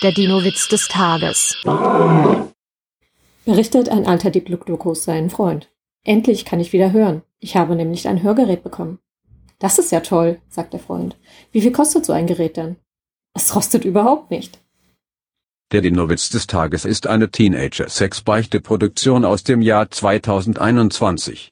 Der Dino-Witz des Tages. Berichtet ein alter Diplodocus seinen Freund. Endlich kann ich wieder hören. Ich habe nämlich ein Hörgerät bekommen. Das ist ja toll, sagt der Freund. Wie viel kostet so ein Gerät denn? Es rostet überhaupt nicht. Der Dino-Witz des Tages ist eine Teenager-Sex-Beichte-Produktion aus dem Jahr 2021.